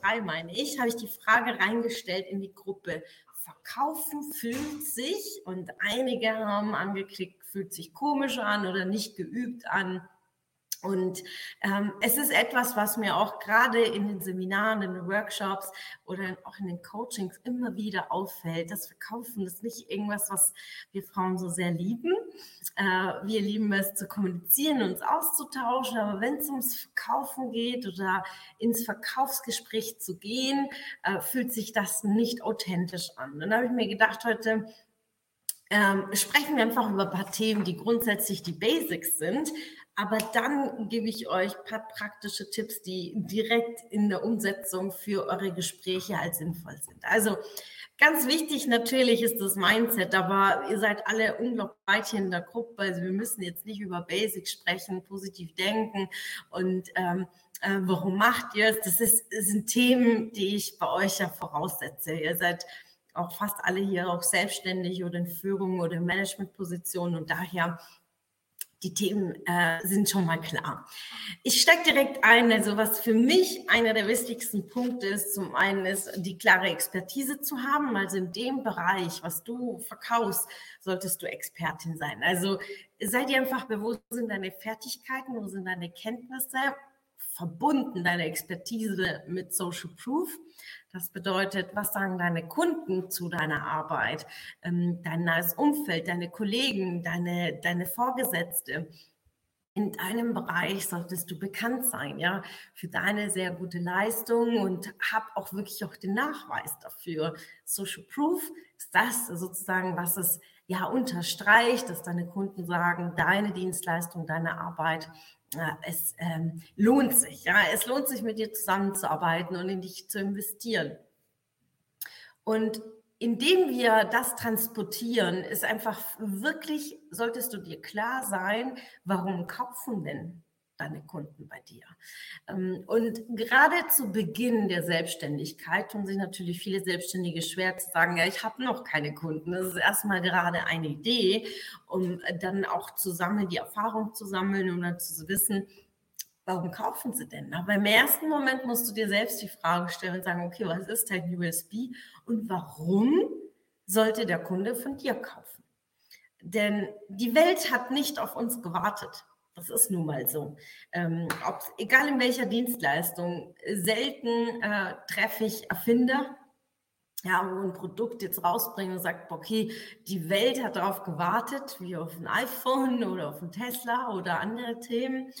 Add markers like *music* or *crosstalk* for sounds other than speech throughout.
Drei, meine ich, habe ich die Frage reingestellt in die Gruppe. Verkaufen fühlt sich und einige haben angeklickt, fühlt sich komisch an oder nicht geübt an. Und ähm, es ist etwas, was mir auch gerade in den Seminaren, in den Workshops oder auch in den Coachings immer wieder auffällt. Das Verkaufen ist nicht irgendwas, was wir Frauen so sehr lieben. Äh, wir lieben es zu kommunizieren, uns auszutauschen, aber wenn es ums Verkaufen geht oder ins Verkaufsgespräch zu gehen, äh, fühlt sich das nicht authentisch an. Dann habe ich mir gedacht, heute ähm, sprechen wir einfach über ein paar Themen, die grundsätzlich die Basics sind, aber dann gebe ich euch ein paar praktische Tipps, die direkt in der Umsetzung für eure Gespräche als sinnvoll sind. Also ganz wichtig natürlich ist das Mindset, aber ihr seid alle unglaublich weit hier in der Gruppe. Also wir müssen jetzt nicht über Basics sprechen, positiv denken und ähm, äh, warum macht ihr es? Das, ist, das sind Themen, die ich bei euch ja voraussetze. Ihr seid auch fast alle hier auch selbstständig oder in Führung oder in Managementpositionen und daher die Themen äh, sind schon mal klar. Ich steige direkt ein. Also was für mich einer der wichtigsten Punkte ist, zum einen ist die klare Expertise zu haben. Also in dem Bereich, was du verkaufst, solltest du Expertin sein. Also sei dir einfach bewusst, wo sind deine Fertigkeiten, wo sind deine Kenntnisse, verbunden deine Expertise mit Social Proof. Das bedeutet, was sagen deine Kunden zu deiner Arbeit, ähm, dein nahes Umfeld, deine Kollegen, deine, deine Vorgesetzte. In deinem Bereich solltest du bekannt sein, ja, für deine sehr gute Leistung und hab auch wirklich auch den Nachweis dafür. Social Proof ist das sozusagen, was es ja unterstreicht, dass deine Kunden sagen, deine Dienstleistung, deine Arbeit es ähm, lohnt sich. Ja, es lohnt sich, mit dir zusammenzuarbeiten und in dich zu investieren. Und indem wir das transportieren, ist einfach wirklich, solltest du dir klar sein, warum kaufen denn deine Kunden bei dir. Ähm, und gerade zu Beginn der Selbstständigkeit tun sich natürlich viele Selbstständige schwer zu sagen, ja, ich habe noch keine Kunden. Das ist erstmal gerade eine Idee, um dann auch zu sammeln, die Erfahrung zu sammeln und dann zu wissen, warum kaufen sie denn? Aber im ersten Moment musst du dir selbst die Frage stellen und sagen, okay, was ist dein USB und warum sollte der Kunde von dir kaufen? Denn die Welt hat nicht auf uns gewartet. Das ist nun mal so. Ähm, egal in welcher Dienstleistung, selten äh, treffe ich Erfinder, ja, wo ein Produkt jetzt rausbringen und sagt, okay, die Welt hat darauf gewartet, wie auf ein iPhone oder auf ein Tesla oder andere Themen.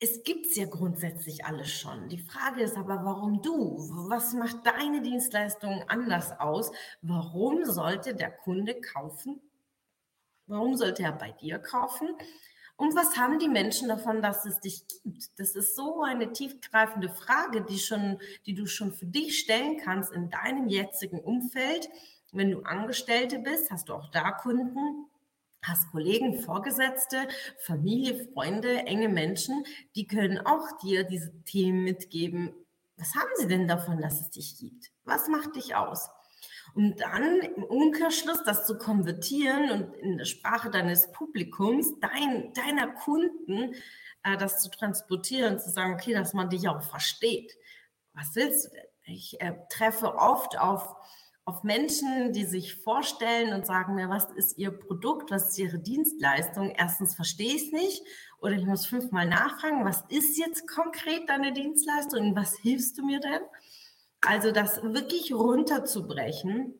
Es gibt es ja grundsätzlich alles schon. Die Frage ist aber, warum du? Was macht deine Dienstleistung anders aus? Warum sollte der Kunde kaufen? Warum sollte er bei dir kaufen? Und was haben die Menschen davon, dass es dich gibt? Das ist so eine tiefgreifende Frage, die, schon, die du schon für dich stellen kannst in deinem jetzigen Umfeld. Wenn du Angestellte bist, hast du auch da Kunden, hast Kollegen, Vorgesetzte, Familie, Freunde, enge Menschen, die können auch dir diese Themen mitgeben. Was haben sie denn davon, dass es dich gibt? Was macht dich aus? Und dann im Umkehrschluss das zu konvertieren und in der Sprache deines Publikums, dein, deiner Kunden, äh, das zu transportieren, zu sagen, okay, dass man dich auch versteht. Was willst du denn? Ich äh, treffe oft auf, auf Menschen, die sich vorstellen und sagen mir, was ist ihr Produkt, was ist ihre Dienstleistung? Erstens verstehe ich es nicht oder ich muss fünfmal nachfragen, was ist jetzt konkret deine Dienstleistung und was hilfst du mir denn? Also das wirklich runterzubrechen.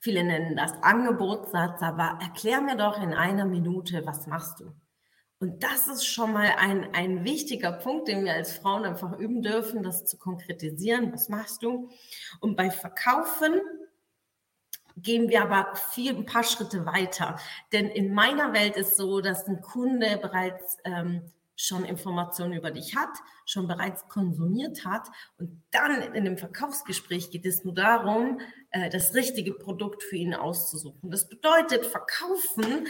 Viele nennen das Angebotssatz, aber erklär mir doch in einer Minute, was machst du? Und das ist schon mal ein, ein wichtiger Punkt, den wir als Frauen einfach üben dürfen, das zu konkretisieren. Was machst du? Und bei Verkaufen gehen wir aber viel, ein paar Schritte weiter. Denn in meiner Welt ist so, dass ein Kunde bereits ähm, schon Informationen über dich hat, schon bereits konsumiert hat. Und dann in dem Verkaufsgespräch geht es nur darum, äh, das richtige Produkt für ihn auszusuchen. Das bedeutet, verkaufen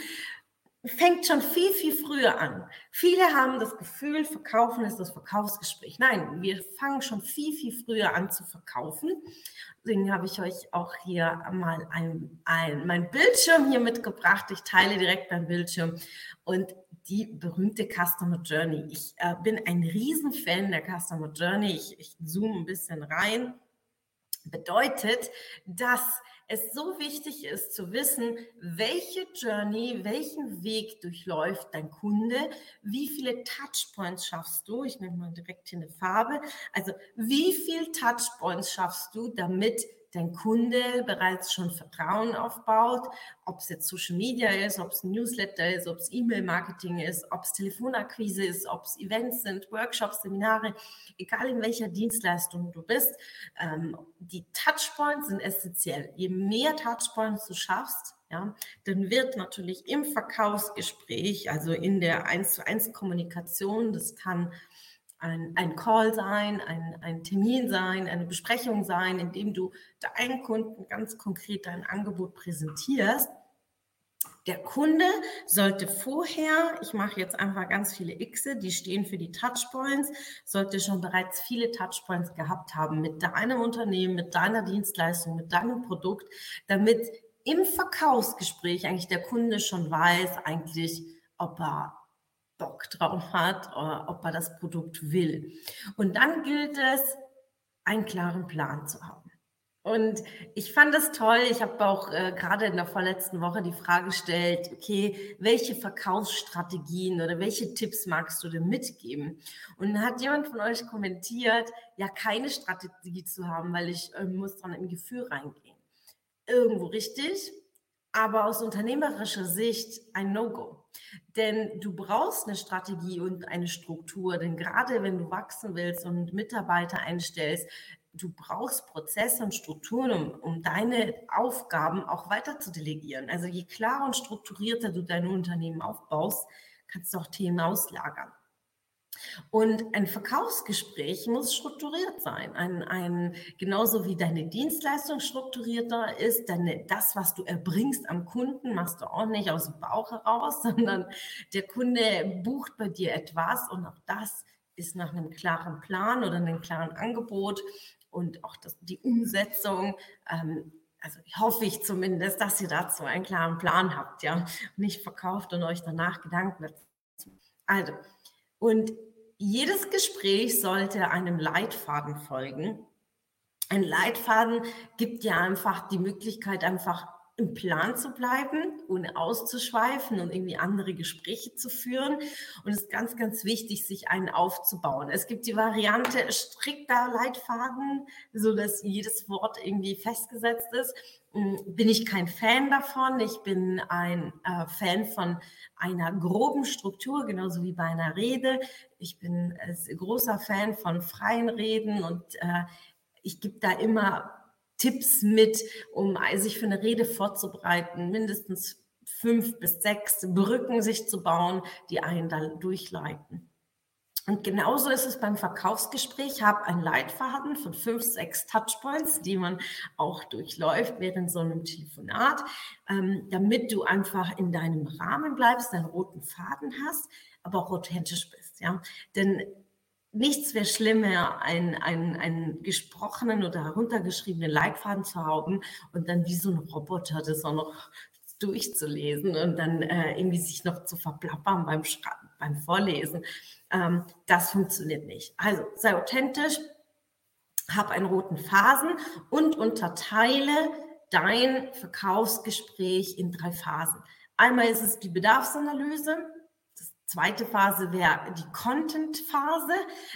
fängt schon viel, viel früher an. Viele haben das Gefühl, verkaufen ist das Verkaufsgespräch. Nein, wir fangen schon viel, viel früher an zu verkaufen. Deswegen habe ich euch auch hier mal ein, ein, mein Bildschirm hier mitgebracht. Ich teile direkt mein Bildschirm und die berühmte Customer Journey. Ich äh, bin ein Riesenfan der Customer Journey. Ich, ich zoome ein bisschen rein. Bedeutet, dass es so wichtig ist zu wissen, welche Journey, welchen Weg durchläuft dein Kunde, wie viele Touchpoints schaffst du, ich nehme mal direkt hier eine Farbe, also wie viele Touchpoints schaffst du, damit dein Kunde bereits schon Vertrauen aufbaut, ob es jetzt Social Media ist, ob es Newsletter ist, ob es E-Mail-Marketing ist, ob es Telefonakquise ist, ob es Events sind, Workshops, Seminare, egal in welcher Dienstleistung du bist, ähm, die Touchpoints sind essentiell. Je mehr Touchpoints du schaffst, ja, dann wird natürlich im Verkaufsgespräch, also in der 1 zu 1 Kommunikation, das kann ein, ein Call sein, ein, ein Termin sein, eine Besprechung sein, in dem du deinen Kunden ganz konkret dein Angebot präsentierst. Der Kunde sollte vorher, ich mache jetzt einfach ganz viele Xe, die stehen für die Touchpoints, sollte schon bereits viele Touchpoints gehabt haben mit deinem Unternehmen, mit deiner Dienstleistung, mit deinem Produkt, damit im Verkaufsgespräch eigentlich der Kunde schon weiß, eigentlich, ob er Bock drauf hat oder ob er das Produkt will. Und dann gilt es, einen klaren Plan zu haben. Und ich fand das toll. Ich habe auch äh, gerade in der vorletzten Woche die Frage gestellt, okay, welche Verkaufsstrategien oder welche Tipps magst du denn mitgeben? Und dann hat jemand von euch kommentiert, ja, keine Strategie zu haben, weil ich äh, muss dann im Gefühl reingehen. Irgendwo richtig, aber aus unternehmerischer Sicht ein No-Go. Denn du brauchst eine Strategie und eine Struktur, denn gerade wenn du wachsen willst und Mitarbeiter einstellst, du brauchst Prozesse und Strukturen, um, um deine Aufgaben auch weiter zu delegieren. Also je klarer und strukturierter du dein Unternehmen aufbaust, kannst du auch Themen auslagern. Und ein Verkaufsgespräch muss strukturiert sein. Ein, ein, genauso wie deine Dienstleistung strukturierter ist, deine, das, was du erbringst am Kunden, machst du auch nicht aus dem Bauch heraus, *laughs* sondern der Kunde bucht bei dir etwas und auch das ist nach einem klaren Plan oder einem klaren Angebot und auch das, die Umsetzung. Ähm, also hoffe ich zumindest, dass ihr dazu einen klaren Plan habt, ja, nicht verkauft und euch danach Gedanken dazu. Also, und jedes Gespräch sollte einem Leitfaden folgen. Ein Leitfaden gibt ja einfach die Möglichkeit, einfach im Plan zu bleiben, ohne auszuschweifen und irgendwie andere Gespräche zu führen. Und es ist ganz, ganz wichtig, sich einen aufzubauen. Es gibt die Variante strikter Leitfaden, so dass jedes Wort irgendwie festgesetzt ist. Hm, bin ich kein Fan davon. Ich bin ein äh, Fan von einer groben Struktur, genauso wie bei einer Rede. Ich bin äh, großer Fan von freien Reden und äh, ich gebe da immer Tipps mit, um sich für eine Rede vorzubereiten, mindestens fünf bis sechs Brücken sich zu bauen, die einen dann durchleiten. Und genauso ist es beim Verkaufsgespräch. Ich habe einen Leitfaden von fünf, sechs Touchpoints, die man auch durchläuft während so einem Telefonat, ähm, damit du einfach in deinem Rahmen bleibst, deinen roten Faden hast, aber auch authentisch bist. Ja? Denn nichts wäre schlimmer, einen, einen, einen gesprochenen oder heruntergeschriebenen Leitfaden zu haben und dann wie so ein Roboter das auch noch durchzulesen und dann äh, irgendwie sich noch zu verplappern beim, beim Vorlesen. Ähm, das funktioniert nicht. Also sei authentisch, hab einen roten Phasen und unterteile dein Verkaufsgespräch in drei Phasen. Einmal ist es die Bedarfsanalyse, Zweite Phase wäre die Content-Phase.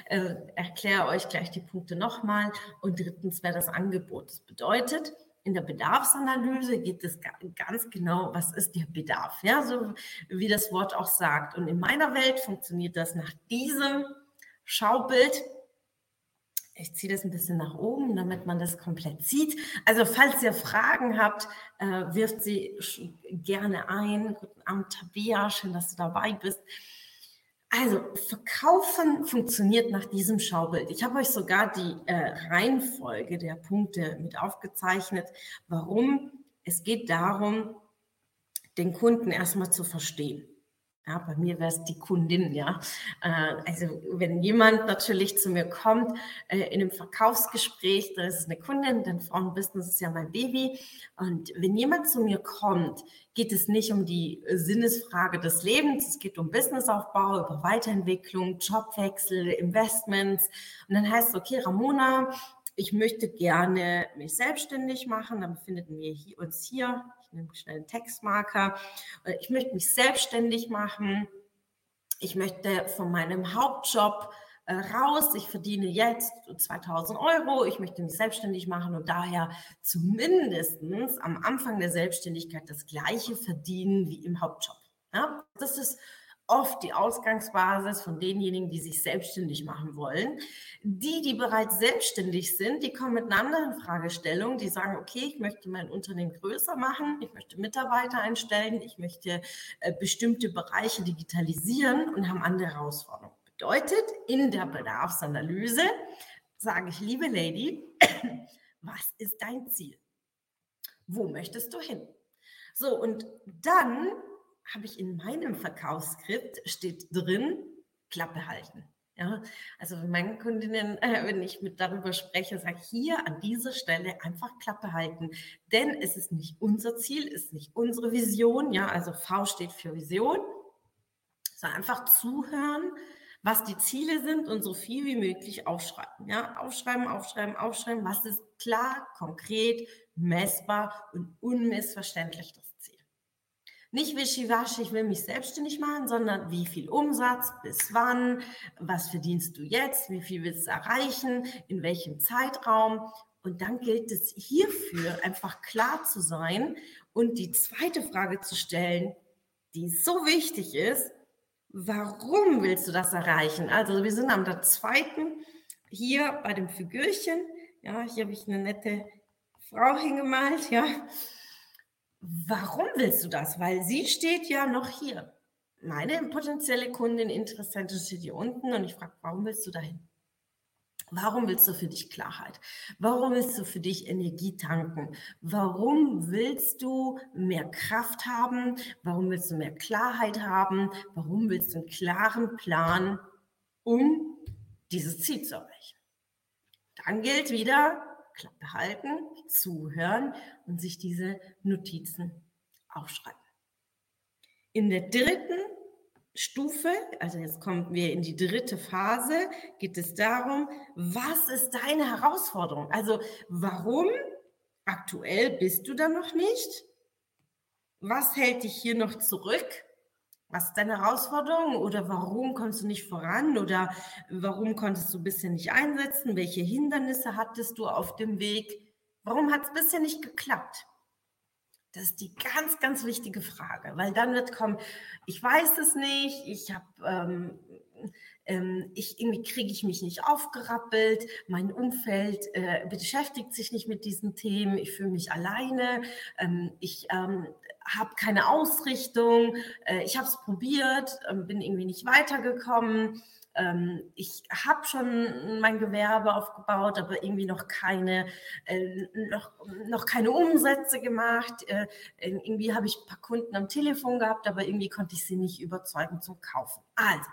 Äh, erkläre euch gleich die Punkte nochmal. Und drittens wäre das Angebot. Das bedeutet, in der Bedarfsanalyse geht es ganz genau, was ist der Bedarf, ja, so wie das Wort auch sagt. Und in meiner Welt funktioniert das nach diesem Schaubild. Ich ziehe das ein bisschen nach oben, damit man das komplett sieht. Also falls ihr Fragen habt, äh, wirft sie gerne ein. Guten Abend, Tabea, schön, dass du dabei bist. Also, Verkaufen funktioniert nach diesem Schaubild. Ich habe euch sogar die äh, Reihenfolge der Punkte mit aufgezeichnet. Warum? Es geht darum, den Kunden erstmal zu verstehen. Ja, bei mir wäre es die Kundin, ja. Äh, also wenn jemand natürlich zu mir kommt äh, in einem Verkaufsgespräch, da ist eine Kundin, denn Frauenbusiness ist ja mein Baby. Und wenn jemand zu mir kommt, geht es nicht um die Sinnesfrage des Lebens, es geht um Businessaufbau, über Weiterentwicklung, Jobwechsel, Investments. Und dann heißt es, okay, Ramona, ich möchte gerne mich selbstständig machen, dann befinden wir uns hier ich nehme schnell einen Textmarker. Äh, ich möchte mich selbstständig machen. Ich möchte von meinem Hauptjob äh, raus. Ich verdiene jetzt 2000 Euro. Ich möchte mich selbstständig machen und daher zumindest am Anfang der Selbstständigkeit das gleiche verdienen wie im Hauptjob. Ja, das ist oft die Ausgangsbasis von denjenigen, die sich selbstständig machen wollen. Die, die bereits selbstständig sind, die kommen mit einer anderen Fragestellung. Die sagen, okay, ich möchte mein Unternehmen größer machen, ich möchte Mitarbeiter einstellen, ich möchte äh, bestimmte Bereiche digitalisieren und haben andere Herausforderungen. Bedeutet, in der Bedarfsanalyse sage ich, liebe Lady, *clears throat* was ist dein Ziel? Wo möchtest du hin? So, und dann habe ich in meinem Verkaufsskript, steht drin, Klappe halten. Ja, also wenn meine Kundinnen, *laughs* äh, wenn ich mit darüber spreche, sage ich hier an dieser Stelle einfach Klappe halten. Denn es ist nicht unser Ziel, es ist nicht unsere Vision. Ja, also V steht für Vision. sondern einfach zuhören, was die Ziele sind und so viel wie möglich aufschreiben. Ja, aufschreiben, aufschreiben, aufschreiben. Was ist klar, konkret, messbar und unmissverständlich das nicht wischiwaschi, ich will mich selbstständig machen, sondern wie viel Umsatz, bis wann, was verdienst du jetzt, wie viel willst du erreichen, in welchem Zeitraum. Und dann gilt es hierfür einfach klar zu sein und die zweite Frage zu stellen, die so wichtig ist, warum willst du das erreichen? Also wir sind am der zweiten hier bei dem Figürchen. Ja, hier habe ich eine nette Frau hingemalt, ja. Warum willst du das? Weil sie steht ja noch hier. Meine potenzielle Kundin, Interessentin steht hier unten und ich frage, warum willst du dahin? Warum willst du für dich Klarheit? Warum willst du für dich Energie tanken? Warum willst du mehr Kraft haben? Warum willst du mehr Klarheit haben? Warum willst du einen klaren Plan, um dieses Ziel zu erreichen? Dann gilt wieder, Klappe halten, zuhören und sich diese Notizen aufschreiben. In der dritten Stufe, also jetzt kommen wir in die dritte Phase, geht es darum, was ist deine Herausforderung? Also warum aktuell bist du da noch nicht? Was hält dich hier noch zurück? Was ist deine Herausforderung oder warum kommst du nicht voran oder warum konntest du bisher nicht einsetzen? Welche Hindernisse hattest du auf dem Weg? Warum hat es bisher nicht geklappt? Das ist die ganz, ganz wichtige Frage, weil dann wird kommen, ich weiß es nicht, ich habe, ähm, ähm, ich, irgendwie kriege ich mich nicht aufgerappelt, mein Umfeld äh, beschäftigt sich nicht mit diesen Themen, ich fühle mich alleine, ähm, ich ähm, habe keine Ausrichtung, äh, ich habe es probiert, äh, bin irgendwie nicht weitergekommen. Ähm, ich habe schon mein Gewerbe aufgebaut, aber irgendwie noch keine, äh, noch, noch keine Umsätze gemacht. Äh, irgendwie habe ich ein paar Kunden am Telefon gehabt, aber irgendwie konnte ich sie nicht überzeugen zum Kaufen. Also,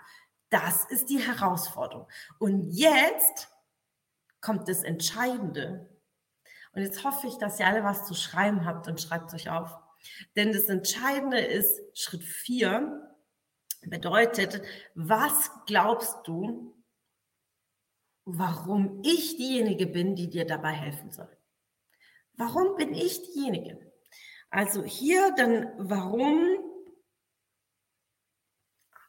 das ist die Herausforderung. Und jetzt kommt das Entscheidende. Und jetzt hoffe ich, dass ihr alle was zu schreiben habt und schreibt euch auf. Denn das Entscheidende ist Schritt 4, bedeutet, was glaubst du, warum ich diejenige bin, die dir dabei helfen soll? Warum bin ich diejenige? Also hier dann, warum,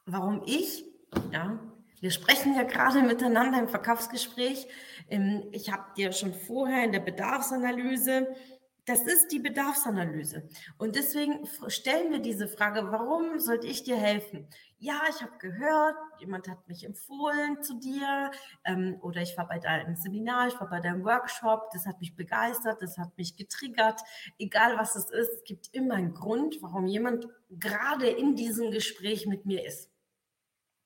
warum ich, ja, wir sprechen ja gerade miteinander im Verkaufsgespräch. Ähm, ich habe dir schon vorher in der Bedarfsanalyse das ist die Bedarfsanalyse. Und deswegen stellen wir diese Frage, warum sollte ich dir helfen? Ja, ich habe gehört, jemand hat mich empfohlen zu dir ähm, oder ich war bei deinem Seminar, ich war bei deinem Workshop, das hat mich begeistert, das hat mich getriggert. Egal was es ist, es gibt immer einen Grund, warum jemand gerade in diesem Gespräch mit mir ist.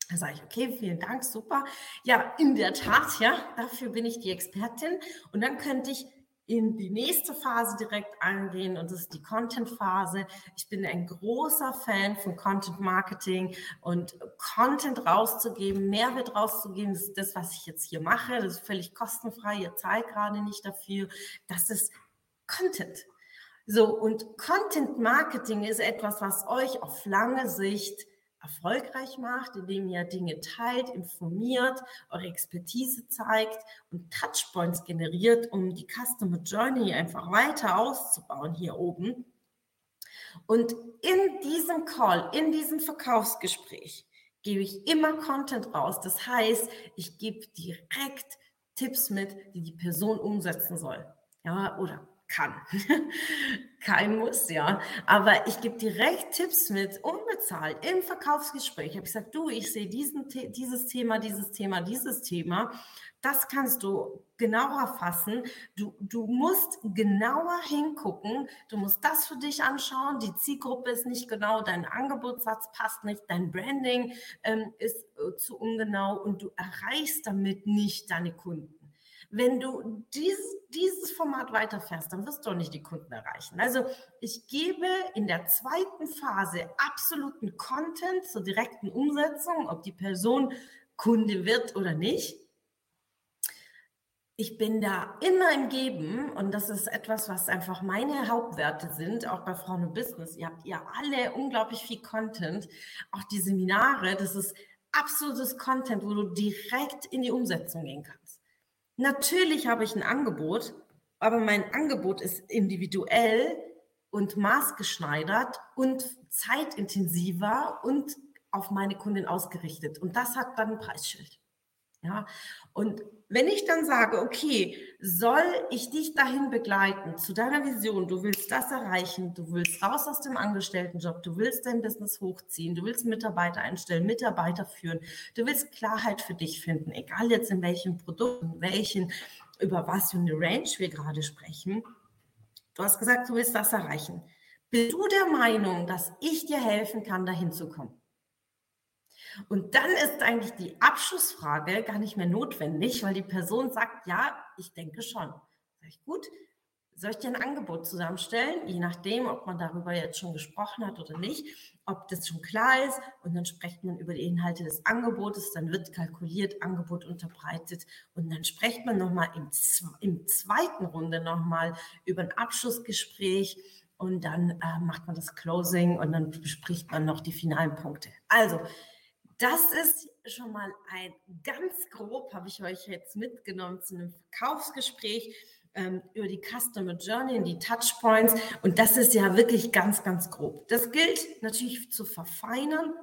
Da sage ich, okay, vielen Dank, super. Ja, in der Tat, ja, dafür bin ich die Expertin. Und dann könnte ich in die nächste Phase direkt angehen und das ist die Content-Phase. Ich bin ein großer Fan von Content Marketing und Content rauszugeben, Mehrwert rauszugeben. Das ist das, was ich jetzt hier mache. Das ist völlig kostenfrei. Ihr zahlt gerade nicht dafür. Das ist Content. So, und Content Marketing ist etwas, was euch auf lange Sicht erfolgreich macht, indem ihr Dinge teilt, informiert, eure Expertise zeigt und Touchpoints generiert, um die Customer Journey einfach weiter auszubauen hier oben. Und in diesem Call, in diesem Verkaufsgespräch gebe ich immer Content raus. Das heißt, ich gebe direkt Tipps mit, die die Person umsetzen soll. Ja, oder kann. *laughs* Kein Muss, ja. Aber ich gebe direkt Tipps mit, unbezahlt, im Verkaufsgespräch. Ich habe gesagt, du, ich sehe diesen, dieses Thema, dieses Thema, dieses Thema. Das kannst du genauer fassen. Du, du musst genauer hingucken. Du musst das für dich anschauen. Die Zielgruppe ist nicht genau, dein Angebotssatz passt nicht, dein Branding ähm, ist äh, zu ungenau und du erreichst damit nicht deine Kunden. Wenn du dieses, dieses Format weiterfährst, dann wirst du auch nicht die Kunden erreichen. Also ich gebe in der zweiten Phase absoluten Content zur direkten Umsetzung, ob die Person Kunde wird oder nicht. Ich bin da immer im Geben und das ist etwas, was einfach meine Hauptwerte sind, auch bei Frauen und Business. Ihr habt ja alle unglaublich viel Content, auch die Seminare, das ist absolutes Content, wo du direkt in die Umsetzung gehen kannst. Natürlich habe ich ein Angebot, aber mein Angebot ist individuell und maßgeschneidert und zeitintensiver und auf meine Kundin ausgerichtet. Und das hat dann ein Preisschild. Ja, und wenn ich dann sage, okay, soll ich dich dahin begleiten zu deiner Vision, du willst das erreichen, du willst raus aus dem Angestelltenjob, du willst dein Business hochziehen, du willst Mitarbeiter einstellen, Mitarbeiter führen, du willst Klarheit für dich finden, egal jetzt in welchem Produkt, in welchen, über was für eine Range wir gerade sprechen. Du hast gesagt, du willst das erreichen. Bist du der Meinung, dass ich dir helfen kann, dahin zu kommen? Und dann ist eigentlich die Abschlussfrage gar nicht mehr notwendig, weil die Person sagt, ja, ich denke schon. Sag ich, gut, soll ich dir ein Angebot zusammenstellen, je nachdem, ob man darüber jetzt schon gesprochen hat oder nicht, ob das schon klar ist und dann spricht man über die Inhalte des Angebotes, dann wird kalkuliert, Angebot unterbreitet und dann spricht man nochmal im, im zweiten Runde nochmal über ein Abschlussgespräch und dann äh, macht man das Closing und dann bespricht man noch die finalen Punkte. Also, das ist schon mal ein ganz grob, habe ich euch jetzt mitgenommen zu einem Verkaufsgespräch ähm, über die Customer Journey, die Touchpoints. Und das ist ja wirklich ganz, ganz grob. Das gilt natürlich zu verfeinern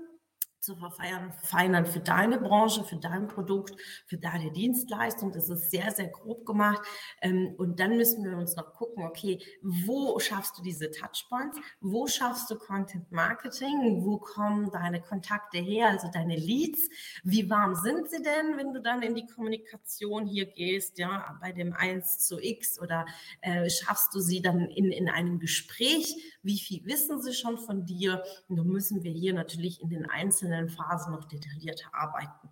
zu verfeinern für deine Branche, für dein Produkt, für deine Dienstleistung. Das ist sehr, sehr grob gemacht. Ähm, und dann müssen wir uns noch gucken, okay, wo schaffst du diese Touchpoints? Wo schaffst du Content Marketing? Wo kommen deine Kontakte her, also deine Leads? Wie warm sind sie denn, wenn du dann in die Kommunikation hier gehst, ja, bei dem 1 zu X oder äh, schaffst du sie dann in, in einem Gespräch? Wie viel wissen sie schon von dir? Und dann müssen wir hier natürlich in den einzelnen einzelnen Phasen noch detaillierter arbeiten.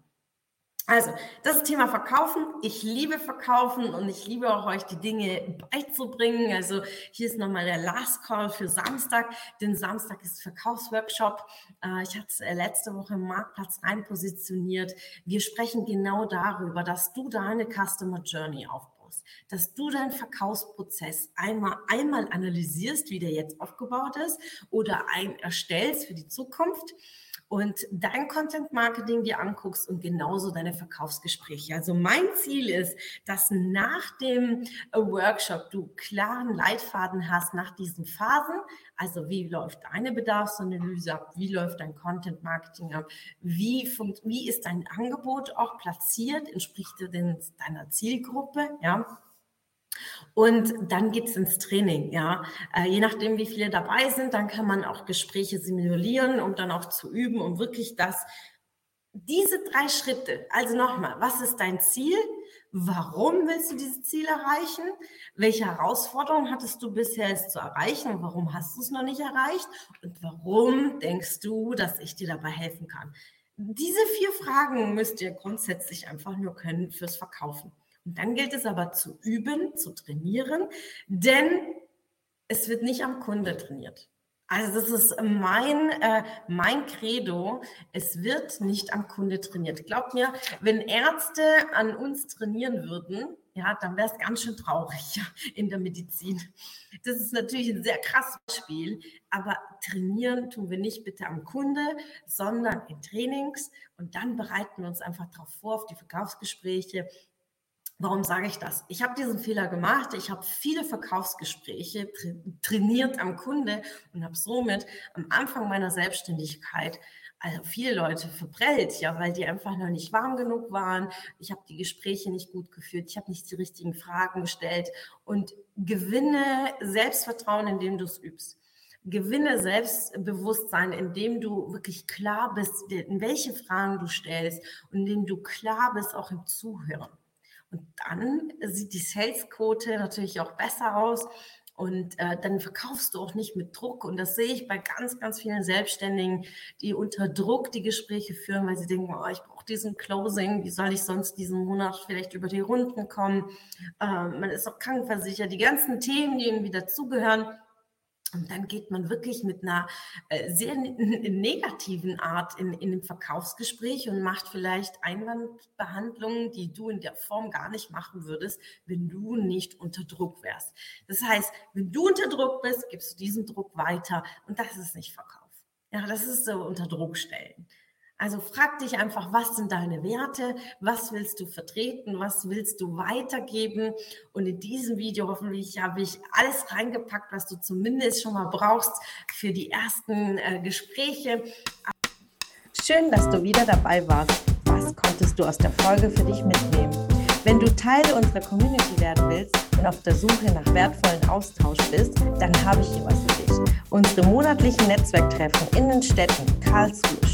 Also, das Thema Verkaufen. Ich liebe Verkaufen und ich liebe auch euch die Dinge beizubringen. Also, hier ist nochmal der Last Call für Samstag. Denn Samstag ist Verkaufsworkshop. Äh, ich hatte es äh, letzte Woche im Marktplatz rein positioniert. Wir sprechen genau darüber, dass du deine Customer Journey aufbaust, dass du deinen Verkaufsprozess einmal, einmal analysierst, wie der jetzt aufgebaut ist oder ein erstellst für die Zukunft und dein Content Marketing dir anguckst und genauso deine Verkaufsgespräche. Also mein Ziel ist, dass nach dem Workshop du klaren Leitfaden hast nach diesen Phasen. Also wie läuft deine Bedarfsanalyse ab? Wie läuft dein Content Marketing ab? Wie, funkt, wie ist dein Angebot auch platziert? Entspricht dir denn deiner Zielgruppe? Ja. Und dann geht es ins Training, ja. Äh, je nachdem, wie viele dabei sind, dann kann man auch Gespräche simulieren, um dann auch zu üben, um wirklich das, diese drei Schritte, also nochmal, was ist dein Ziel? Warum willst du dieses Ziel erreichen? Welche Herausforderungen hattest du bisher es zu erreichen warum hast du es noch nicht erreicht? Und warum denkst du, dass ich dir dabei helfen kann? diese vier Fragen müsst ihr grundsätzlich einfach nur können fürs Verkaufen. Und dann gilt es aber zu üben, zu trainieren, denn es wird nicht am Kunde trainiert. Also das ist mein, äh, mein Credo. Es wird nicht am Kunde trainiert. Glaubt mir, wenn Ärzte an uns trainieren würden, ja, dann wäre es ganz schön traurig *laughs* in der Medizin. Das ist natürlich ein sehr krasses Spiel, aber trainieren tun wir nicht bitte am Kunde, sondern in Trainings und dann bereiten wir uns einfach darauf vor, auf die Verkaufsgespräche, Warum sage ich das? Ich habe diesen Fehler gemacht. Ich habe viele Verkaufsgespräche tra trainiert am Kunde und habe somit am Anfang meiner Selbstständigkeit also viele Leute verprellt, ja, weil die einfach noch nicht warm genug waren. Ich habe die Gespräche nicht gut geführt. Ich habe nicht die richtigen Fragen gestellt und gewinne Selbstvertrauen, indem du es übst. Gewinne Selbstbewusstsein, indem du wirklich klar bist, in welche Fragen du stellst und indem du klar bist auch im Zuhören. Und dann sieht die Salesquote natürlich auch besser aus. Und äh, dann verkaufst du auch nicht mit Druck. Und das sehe ich bei ganz, ganz vielen Selbstständigen, die unter Druck die Gespräche führen, weil sie denken, oh, ich brauche diesen Closing, wie soll ich sonst diesen Monat vielleicht über die Runden kommen? Äh, man ist auch krankenversichert, die ganzen Themen, die irgendwie dazugehören. Und dann geht man wirklich mit einer äh, sehr negativen Art in, in ein Verkaufsgespräch und macht vielleicht Einwandbehandlungen, die du in der Form gar nicht machen würdest, wenn du nicht unter Druck wärst. Das heißt, wenn du unter Druck bist, gibst du diesen Druck weiter und das ist nicht Verkauf. Ja, das ist so unter Druck stellen. Also frag dich einfach, was sind deine Werte, was willst du vertreten, was willst du weitergeben. Und in diesem Video hoffentlich habe ich alles reingepackt, was du zumindest schon mal brauchst für die ersten äh, Gespräche. Schön, dass du wieder dabei warst. Was konntest du aus der Folge für dich mitnehmen? Wenn du Teil unserer Community werden willst und auf der Suche nach wertvollen Austausch bist, dann habe ich hier was für dich. Unsere monatlichen Netzwerktreffen in den Städten Karlsruhe,